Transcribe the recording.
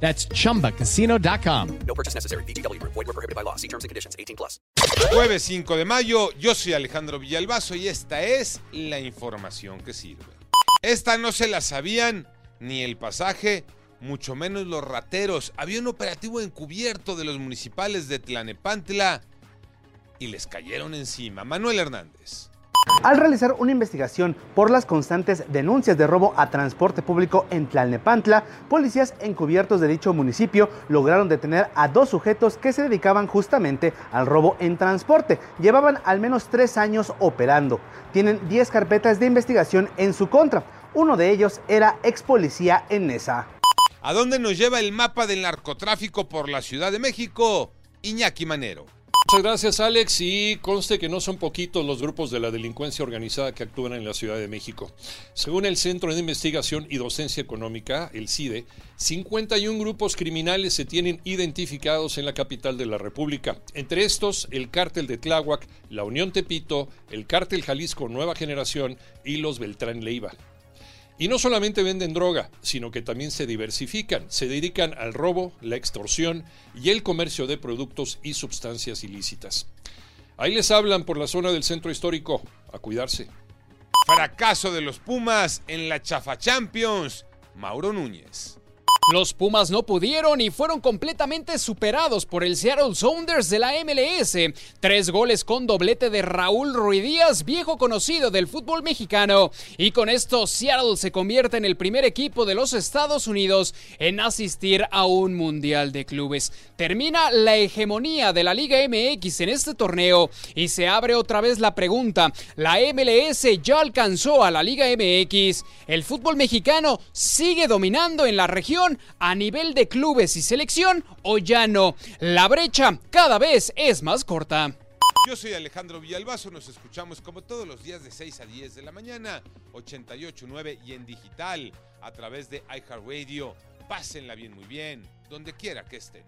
That's chumbacasino.com. No purchase necessary. BGW. Void were prohibited by law. See terms and conditions. 18 plus. Jueves 5 de mayo, yo soy Alejandro Villalbazo y esta es la información que sirve. Esta no se la sabían ni el pasaje, mucho menos los rateros. Había un operativo encubierto de los municipales de Tlanepantla y les cayeron encima. Manuel Hernández. Al realizar una investigación por las constantes denuncias de robo a transporte público en Tlalnepantla, policías encubiertos de dicho municipio lograron detener a dos sujetos que se dedicaban justamente al robo en transporte. Llevaban al menos tres años operando. Tienen 10 carpetas de investigación en su contra. Uno de ellos era ex policía en Nesa. ¿A dónde nos lleva el mapa del narcotráfico por la Ciudad de México? Iñaki Manero. Muchas gracias Alex y conste que no son poquitos los grupos de la delincuencia organizada que actúan en la Ciudad de México. Según el Centro de Investigación y Docencia Económica, el CIDE, 51 grupos criminales se tienen identificados en la capital de la República. Entre estos, el cártel de Tláhuac, la Unión Tepito, el cártel Jalisco Nueva Generación y los Beltrán Leiva. Y no solamente venden droga, sino que también se diversifican, se dedican al robo, la extorsión y el comercio de productos y sustancias ilícitas. Ahí les hablan por la zona del centro histórico, a cuidarse. Fracaso de los Pumas en la Chafa Champions. Mauro Núñez. Los Pumas no pudieron y fueron completamente superados por el Seattle Sounders de la MLS. Tres goles con doblete de Raúl Ruidíaz, viejo conocido del fútbol mexicano. Y con esto Seattle se convierte en el primer equipo de los Estados Unidos en asistir a un Mundial de Clubes. Termina la hegemonía de la Liga MX en este torneo y se abre otra vez la pregunta. ¿La MLS ya alcanzó a la Liga MX? ¿El fútbol mexicano sigue dominando en la región? A nivel de clubes y selección o ya no. La brecha cada vez es más corta. Yo soy Alejandro Villalbazo, nos escuchamos como todos los días de 6 a 10 de la mañana, 88.9 y en digital a través de iHeartRadio. Pásenla bien, muy bien, donde quiera que estén.